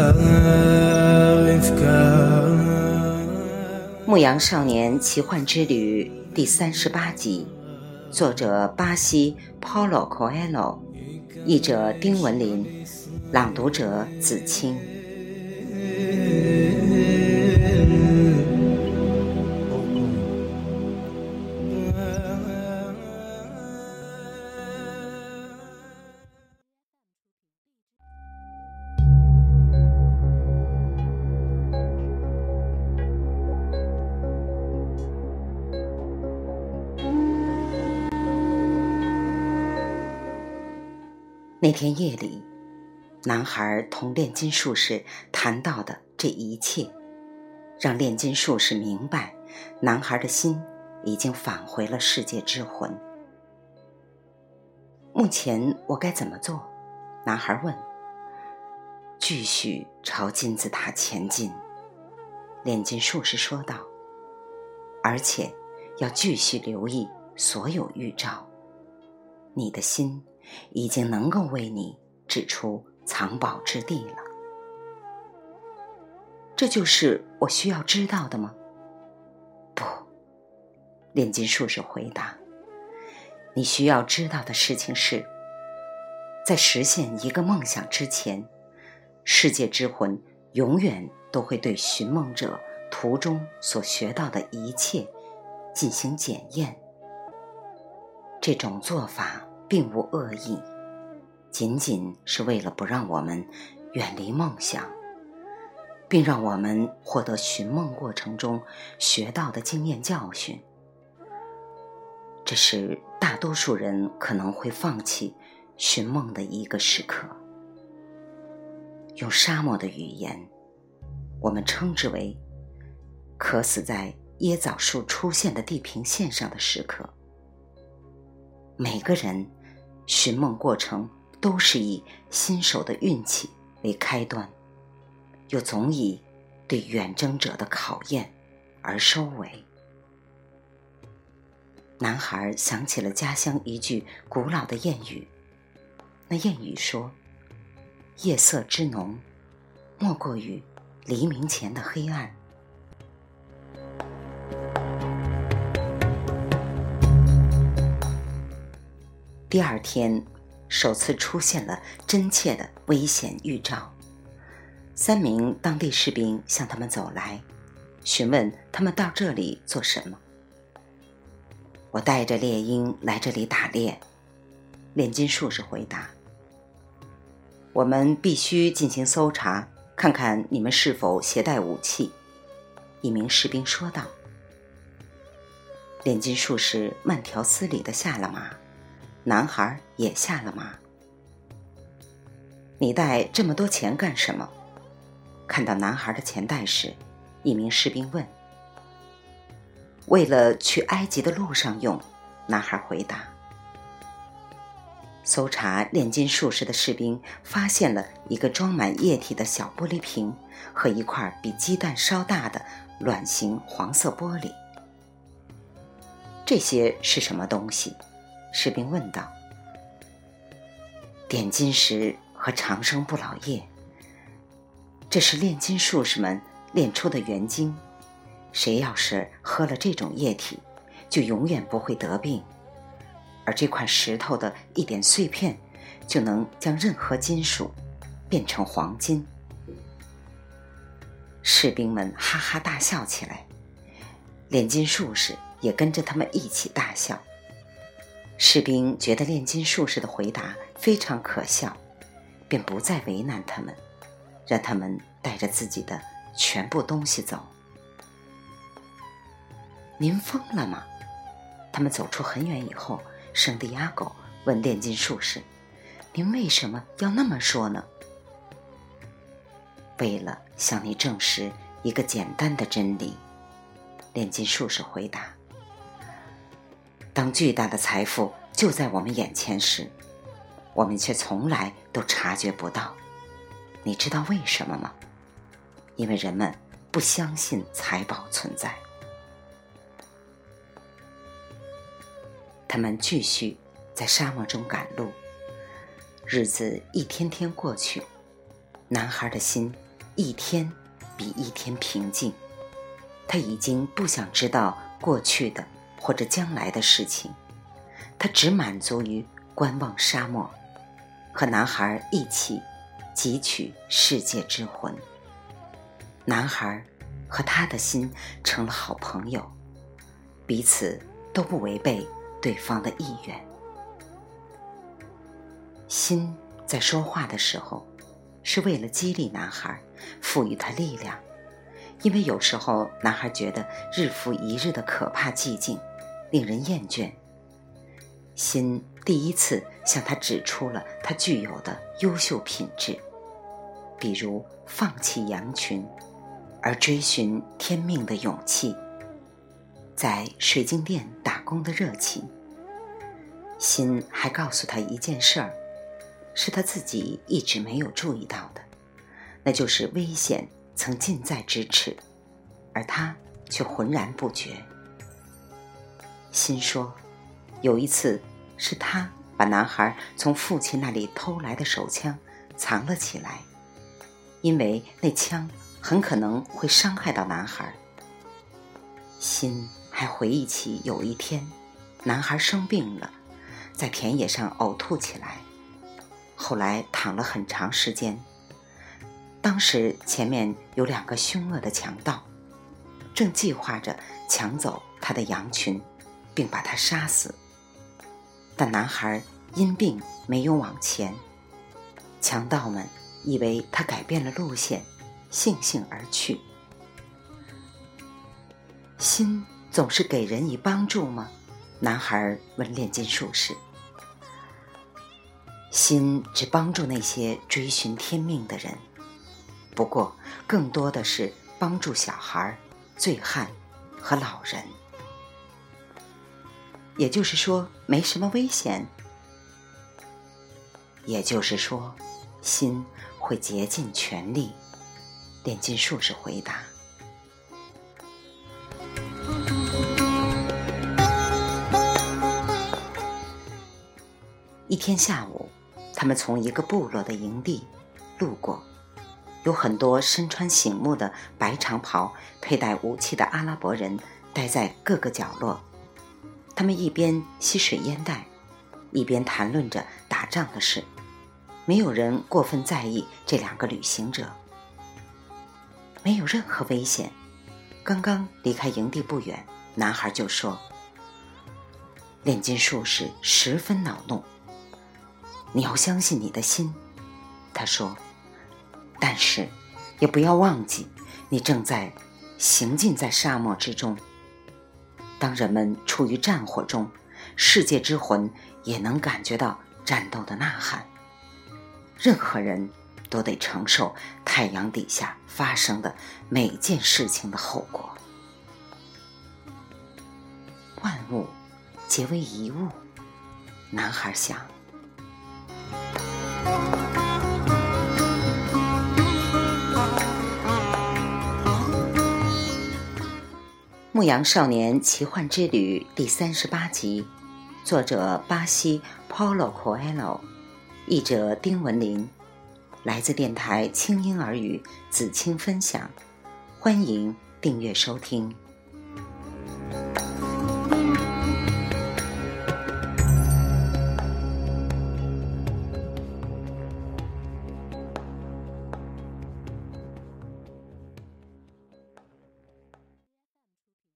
《牧羊少年奇幻之旅》第三十八集，作者巴西 Paulo Coelho，译者丁文林，朗读者子清。那天夜里，男孩同炼金术士谈到的这一切，让炼金术士明白，男孩的心已经返回了世界之魂。目前我该怎么做？男孩问。继续朝金字塔前进，炼金术士说道。而且要继续留意所有预兆。你的心。已经能够为你指出藏宝之地了。这就是我需要知道的吗？不，炼金术士回答。你需要知道的事情是，在实现一个梦想之前，世界之魂永远都会对寻梦者途中所学到的一切进行检验。这种做法。并无恶意，仅仅是为了不让我们远离梦想，并让我们获得寻梦过程中学到的经验教训。这是大多数人可能会放弃寻梦的一个时刻。用沙漠的语言，我们称之为“渴死在椰枣树出现的地平线上的时刻”。每个人。寻梦过程都是以新手的运气为开端，又总以对远征者的考验而收尾。男孩想起了家乡一句古老的谚语，那谚语说：“夜色之浓，莫过于黎明前的黑暗。”第二天，首次出现了真切的危险预兆。三名当地士兵向他们走来，询问他们到这里做什么。我带着猎鹰来这里打猎，炼金术士回答。我们必须进行搜查，看看你们是否携带武器。一名士兵说道。炼金术士慢条斯理地下了马。男孩也下了马。你带这么多钱干什么？看到男孩的钱袋时，一名士兵问。为了去埃及的路上用，男孩回答。搜查炼金术士的士兵发现了一个装满液体的小玻璃瓶和一块比鸡蛋稍大的卵形黄色玻璃。这些是什么东西？士兵问道：“点金石和长生不老液，这是炼金术士们炼出的元精。谁要是喝了这种液体，就永远不会得病。而这块石头的一点碎片，就能将任何金属变成黄金。”士兵们哈哈大笑起来，炼金术士也跟着他们一起大笑。士兵觉得炼金术士的回答非常可笑，便不再为难他们，让他们带着自己的全部东西走。您疯了吗？他们走出很远以后，圣地亚哥问炼金术士：“您为什么要那么说呢？”为了向你证实一个简单的真理，炼金术士回答。当巨大的财富就在我们眼前时，我们却从来都察觉不到。你知道为什么吗？因为人们不相信财宝存在。他们继续在沙漠中赶路，日子一天天过去，男孩的心一天比一天平静。他已经不想知道过去的或者将来的事情，他只满足于观望沙漠，和男孩一起汲取世界之魂。男孩和他的心成了好朋友，彼此都不违背对方的意愿。心在说话的时候，是为了激励男孩，赋予他力量。因为有时候男孩觉得日复一日的可怕寂静，令人厌倦。心第一次向他指出了他具有的优秀品质，比如放弃羊群，而追寻天命的勇气，在水晶店打工的热情。心还告诉他一件事儿，是他自己一直没有注意到的，那就是危险。曾近在咫尺，而他却浑然不觉。心说，有一次是他把男孩从父亲那里偷来的手枪藏了起来，因为那枪很可能会伤害到男孩。心还回忆起有一天，男孩生病了，在田野上呕吐起来，后来躺了很长时间。当时前面有两个凶恶的强盗，正计划着抢走他的羊群，并把他杀死。但男孩因病没有往前，强盗们以为他改变了路线，悻悻而去。心总是给人以帮助吗？男孩问炼金术士。心只帮助那些追寻天命的人。不过，更多的是帮助小孩、醉汉和老人。也就是说，没什么危险。也就是说，心会竭尽全力。炼金术士回答。一天下午，他们从一个部落的营地路过。有很多身穿醒目的白长袍、佩戴武器的阿拉伯人待在各个角落，他们一边吸水烟袋，一边谈论着打仗的事。没有人过分在意这两个旅行者，没有任何危险。刚刚离开营地不远，男孩就说：“炼金术士十分恼怒，你要相信你的心。”他说。但是，也不要忘记，你正在行进在沙漠之中。当人们处于战火中，世界之魂也能感觉到战斗的呐喊。任何人都得承受太阳底下发生的每件事情的后果。万物皆为一物，男孩想。《牧羊少年奇幻之旅》第三十八集，作者巴西 Paulo Coelho，译者丁文林，来自电台轻音耳语子青分享，欢迎订阅收听。